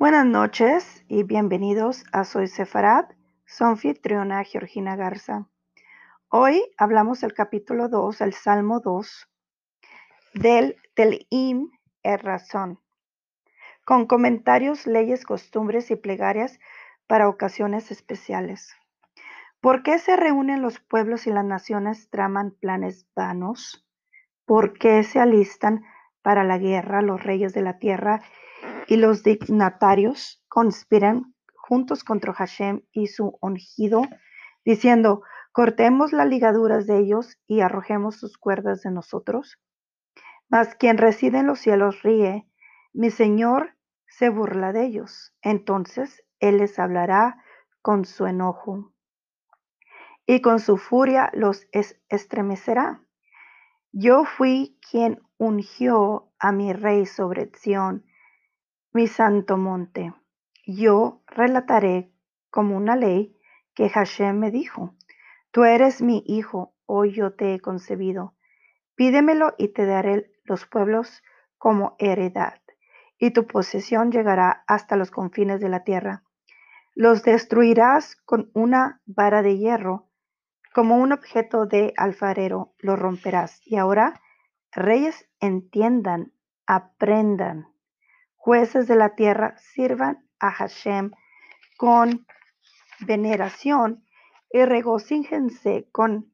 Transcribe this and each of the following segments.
Buenas noches y bienvenidos a Soy Sefarad, su anfitriona Georgina Garza. Hoy hablamos del capítulo 2, el Salmo 2, del Telim er Razón, con comentarios, leyes, costumbres y plegarias para ocasiones especiales. ¿Por qué se reúnen los pueblos y las naciones traman planes vanos? ¿Por qué se alistan para la guerra los reyes de la tierra y los dignatarios conspiran juntos contra Hashem y su ungido, diciendo, cortemos las ligaduras de ellos y arrojemos sus cuerdas de nosotros? Mas quien reside en los cielos ríe, mi Señor se burla de ellos. Entonces Él les hablará con su enojo y con su furia los estremecerá. Yo fui quien ungió a mi rey sobre Sión mi santo monte. Yo relataré como una ley que Hashem me dijo, tú eres mi hijo, hoy yo te he concebido. Pídemelo y te daré los pueblos como heredad, y tu posesión llegará hasta los confines de la tierra. Los destruirás con una vara de hierro, como un objeto de alfarero lo romperás. Y ahora, reyes, entiendan, aprendan jueces de la tierra sirvan a Hashem con veneración y regocíjense con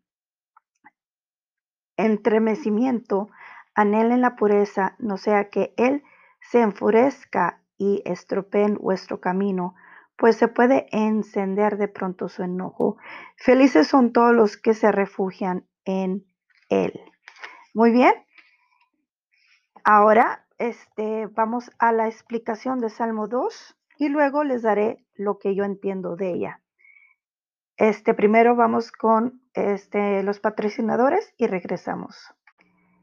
entremecimiento, anhelen la pureza, no sea que Él se enfurezca y estropeen vuestro camino, pues se puede encender de pronto su enojo. Felices son todos los que se refugian en Él. Muy bien. Ahora este, vamos a la explicación de Salmo 2 y luego les daré lo que yo entiendo de ella. Este, primero vamos con este, los patrocinadores y regresamos.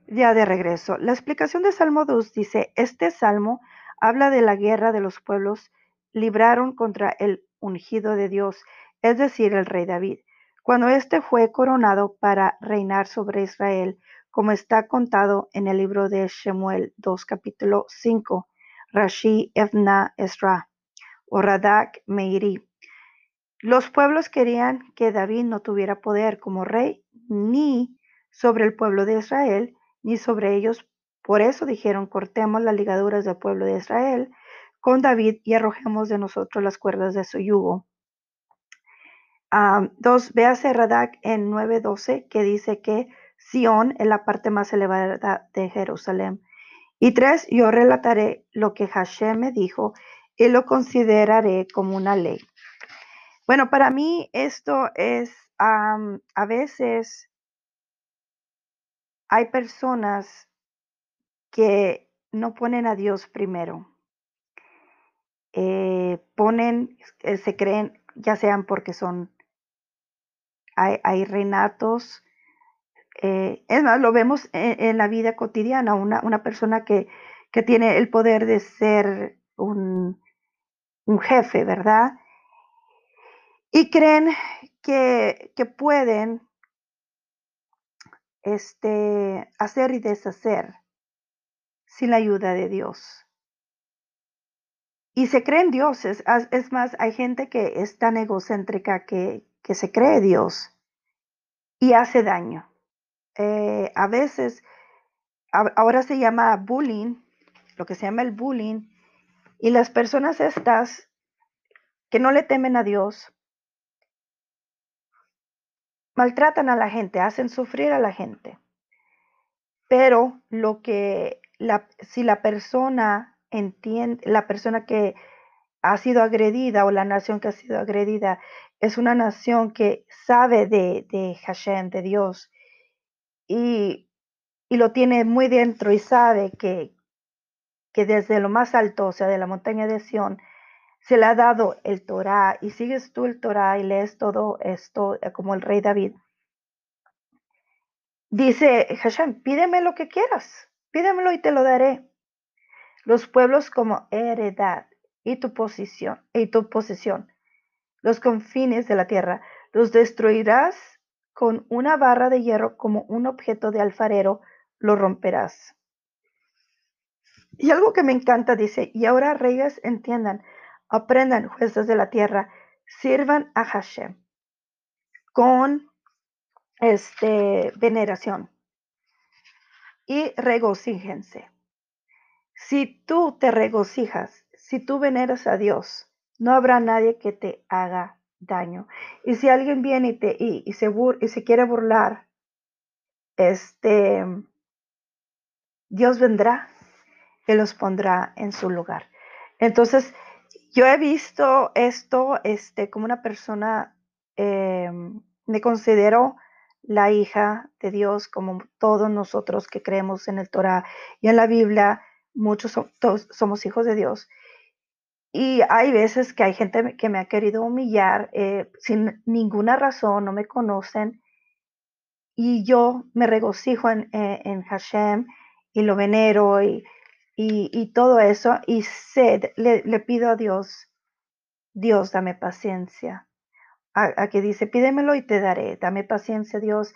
Ya de regreso. La explicación de Salmo 2 dice, este salmo habla de la guerra de los pueblos libraron contra el ungido de Dios, es decir, el rey David, cuando éste fue coronado para reinar sobre Israel como está contado en el libro de Shemuel 2, capítulo 5, Rashi Evna Esra, o Radak Meiri. Los pueblos querían que David no tuviera poder como rey, ni sobre el pueblo de Israel, ni sobre ellos. Por eso dijeron, cortemos las ligaduras del pueblo de Israel con David y arrojemos de nosotros las cuerdas de su yugo. Ah, dos, véase Radak en 9.12 que dice que Sión es la parte más elevada de Jerusalén. Y tres, yo relataré lo que Hashem me dijo y lo consideraré como una ley. Bueno, para mí esto es, a veces hay personas que no ponen a Dios primero. Eh, ponen, eh, se creen, ya sean porque son, hay, hay reinatos eh, es más, lo vemos en, la vida cotidiana, una, persona que, tiene el poder de ser un, jefe, ¿verdad? Y creen que, que pueden este, hacer y deshacer sin la ayuda de Dios. Y se creen dioses. Es más, hay gente que es tan egocéntrica que, que se cree Dios y hace daño. Eh, a veces, ahora se llama bullying, lo que se llama el bullying, y las personas estas que no le temen a Dios, maltratan a la gente, hacen sufrir a la gente. Pero lo que si la persona entiende, la persona que ha sido agredida o la nación que ha sido agredida es una nación que sabe de, de Hashem, de Dios, y, lo tiene muy dentro y sabe que, que desde lo más alto, o sea, de la montaña de Sión, se le ha dado el Torah y sigues tú el Torah y lees todo esto eh, como el rey David. Dice Hashem, pídeme lo que quieras, pídemelo y te lo daré. Los pueblos como heredad y tu posición y tu posesión, los confines de la tierra, los destruirás con una barra de hierro como un objeto de alfarero lo romperás. Y algo que me encanta dice, y ahora reyes entiendan, aprendan jueces de la tierra, sirvan a Hashem con este, veneración y regocíjense. Si tú te regocijas, si tú veneras a Dios, no habrá nadie que te haga daño. Y si alguien viene y, te, y, se, y se quiere burlar, este, Dios vendrá y los pondrá en su lugar. Entonces, yo he visto esto este, como una persona, em, me considero la hija de Dios, como todos nosotros que creemos en el Torah y en la Biblia, muchos somos hijos de Dios. Y hay veces que hay gente que me ha querido humillar eh, sin ninguna razón, no me conocen, y yo me regocijo en, eh, en Hashem y lo venero y, y, todo eso, y sé, le, pido a Dios, Dios, dame paciencia. A, que dice, pídemelo y te daré, dame paciencia, Dios,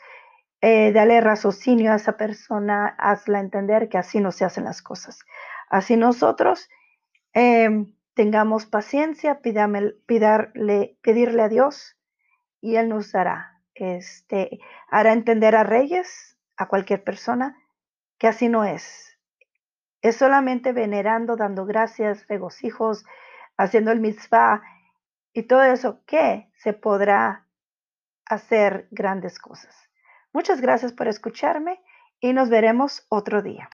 eh, dale raciocinio a esa persona, hazla entender que así no se hacen las cosas. Así nosotros em, tengamos paciencia, pedirle a Dios y Él nos dará. Este, hará entender a reyes, a cualquier persona, que así no es. Es solamente venerando, dando gracias, regocijos, haciendo el mitzvah y todo eso que se podrá hacer grandes cosas. Muchas gracias por escucharme y nos veremos otro día.